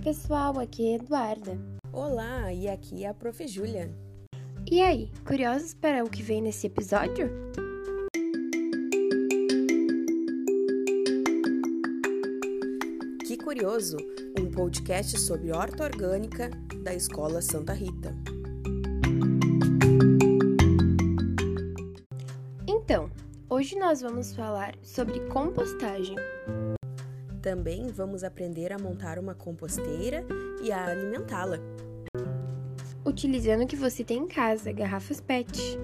Oi, pessoal, aqui é Eduarda. Olá, e aqui é a Prof. Júlia. E aí, curiosos para o que vem nesse episódio? Que Curioso, um podcast sobre horta orgânica da Escola Santa Rita. Então, hoje nós vamos falar sobre compostagem. Também vamos aprender a montar uma composteira e a alimentá-la. Utilizando o que você tem em casa, garrafas PET.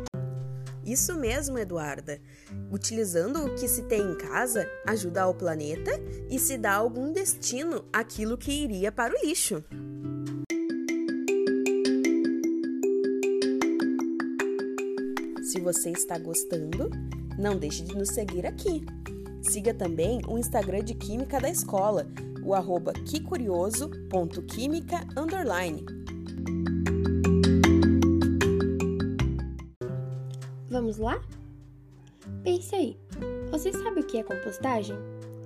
Isso mesmo, Eduarda. Utilizando o que se tem em casa, ajuda ao planeta e se dá algum destino àquilo que iria para o lixo. Se você está gostando, não deixe de nos seguir aqui. Siga também o Instagram de Química da escola, o arroba quicurioso.química Vamos lá? Pense aí, você sabe o que é compostagem?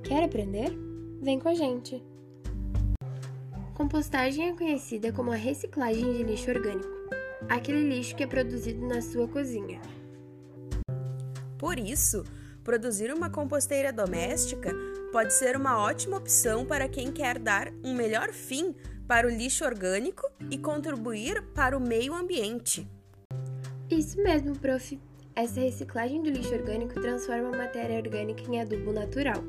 Quer aprender? Vem com a gente! Compostagem é conhecida como a reciclagem de lixo orgânico, aquele lixo que é produzido na sua cozinha. Por isso, produzir uma composteira doméstica pode ser uma ótima opção para quem quer dar um melhor fim para o lixo orgânico e contribuir para o meio ambiente. Isso mesmo, prof. Essa reciclagem do lixo orgânico transforma a matéria orgânica em adubo natural,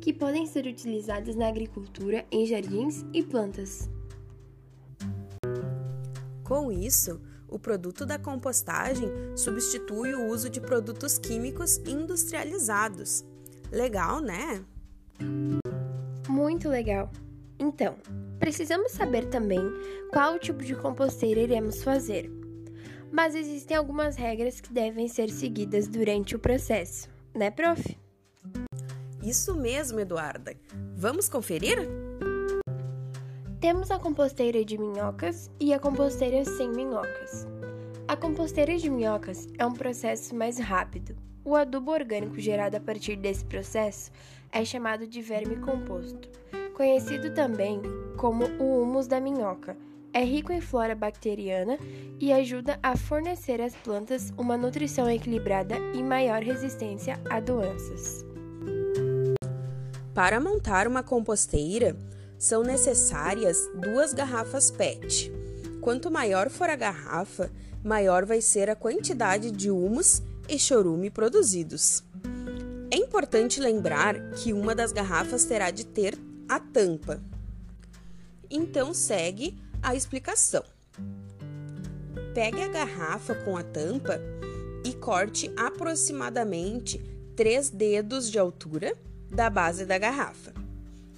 que podem ser utilizados na agricultura, em jardins e plantas. Com isso, o produto da compostagem substitui o uso de produtos químicos industrializados. Legal, né? Muito legal! Então, precisamos saber também qual tipo de composteira iremos fazer mas existem algumas regras que devem ser seguidas durante o processo, né, prof? Isso mesmo, Eduarda. Vamos conferir? Temos a composteira de minhocas e a composteira sem minhocas. A composteira de minhocas é um processo mais rápido. O adubo orgânico gerado a partir desse processo é chamado de verme composto, conhecido também como o humus da minhoca é rico em flora bacteriana e ajuda a fornecer às plantas uma nutrição equilibrada e maior resistência a doenças. Para montar uma composteira, são necessárias duas garrafas PET. Quanto maior for a garrafa, maior vai ser a quantidade de humus e chorume produzidos. É importante lembrar que uma das garrafas terá de ter a tampa. Então segue a explicação. Pegue a garrafa com a tampa e corte aproximadamente 3 dedos de altura da base da garrafa.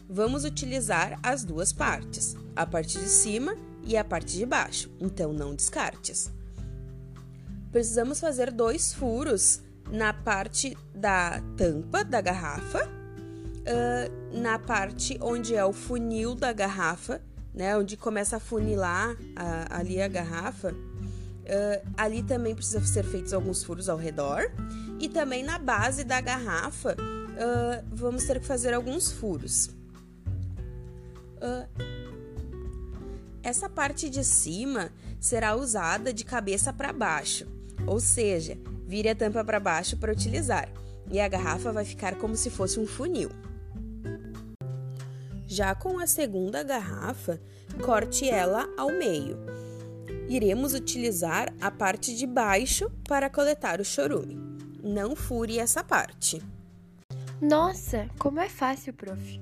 Vamos utilizar as duas partes, a parte de cima e a parte de baixo, então não descartes. Precisamos fazer dois furos na parte da tampa da garrafa, na parte onde é o funil da garrafa né, onde começa a funilar a, ali a garrafa, uh, ali também precisa ser feitos alguns furos ao redor. E também na base da garrafa, uh, vamos ter que fazer alguns furos. Uh, essa parte de cima será usada de cabeça para baixo, ou seja, vire a tampa para baixo para utilizar, e a garrafa vai ficar como se fosse um funil. Já com a segunda garrafa, corte ela ao meio. Iremos utilizar a parte de baixo para coletar o chorume. Não fure essa parte. Nossa, como é fácil, prof.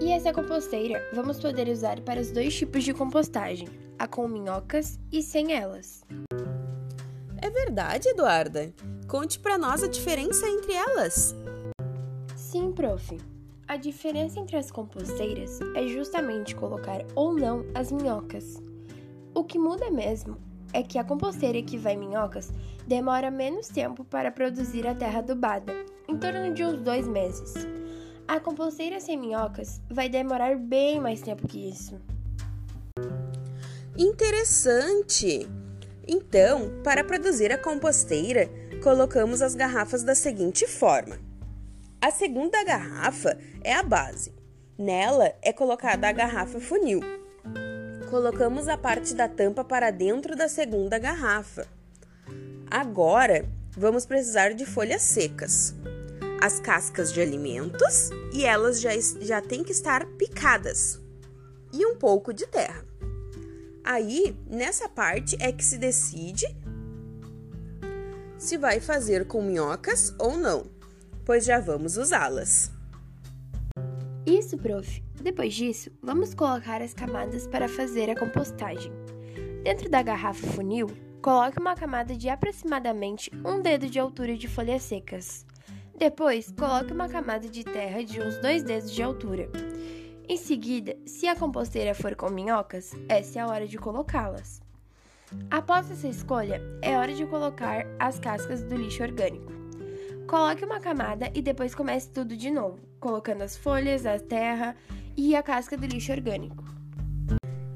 E essa composteira vamos poder usar para os dois tipos de compostagem, a com minhocas e sem elas. É verdade, Eduarda. Conte para nós a diferença entre elas. Sim, prof. A diferença entre as composteiras é justamente colocar ou não as minhocas. O que muda mesmo é que a composteira que vai minhocas demora menos tempo para produzir a terra adubada, em torno de uns dois meses. A composteira sem minhocas vai demorar bem mais tempo que isso. Interessante! Então, para produzir a composteira, colocamos as garrafas da seguinte forma: a segunda garrafa é a base. Nela é colocada a garrafa funil. Colocamos a parte da tampa para dentro da segunda garrafa. Agora vamos precisar de folhas secas, as cascas de alimentos e elas já, já têm que estar picadas e um pouco de terra. Aí, nessa parte é que se decide se vai fazer com minhocas ou não, pois já vamos usá-las. Isso, prof. Depois disso, vamos colocar as camadas para fazer a compostagem. Dentro da garrafa funil, coloque uma camada de aproximadamente um dedo de altura de folhas secas. Depois, coloque uma camada de terra de uns dois dedos de altura. Em seguida, se a composteira for com minhocas, essa é a hora de colocá-las. Após essa escolha, é hora de colocar as cascas do lixo orgânico. Coloque uma camada e depois comece tudo de novo, colocando as folhas, a terra e a casca do lixo orgânico.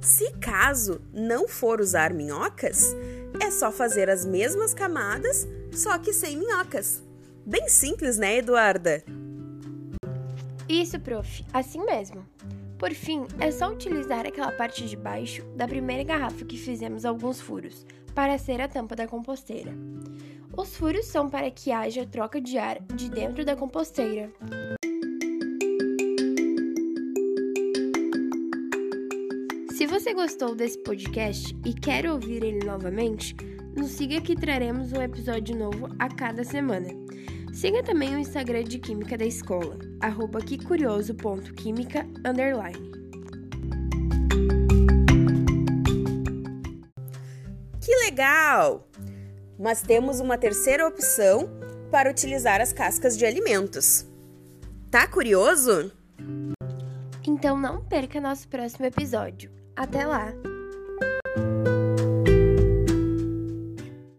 Se caso não for usar minhocas, é só fazer as mesmas camadas, só que sem minhocas. Bem simples, né, Eduarda? Isso, prof, assim mesmo. Por fim, é só utilizar aquela parte de baixo da primeira garrafa que fizemos alguns furos para ser a tampa da composteira. Os furos são para que haja troca de ar de dentro da composteira. Se você gostou desse podcast e quer ouvir ele novamente, nos siga que traremos um episódio novo a cada semana. Siga também o Instagram de Química da Escola, arroba quecurioso.química, Que legal! Mas temos uma terceira opção para utilizar as cascas de alimentos. Tá curioso? Então não perca nosso próximo episódio. Até lá!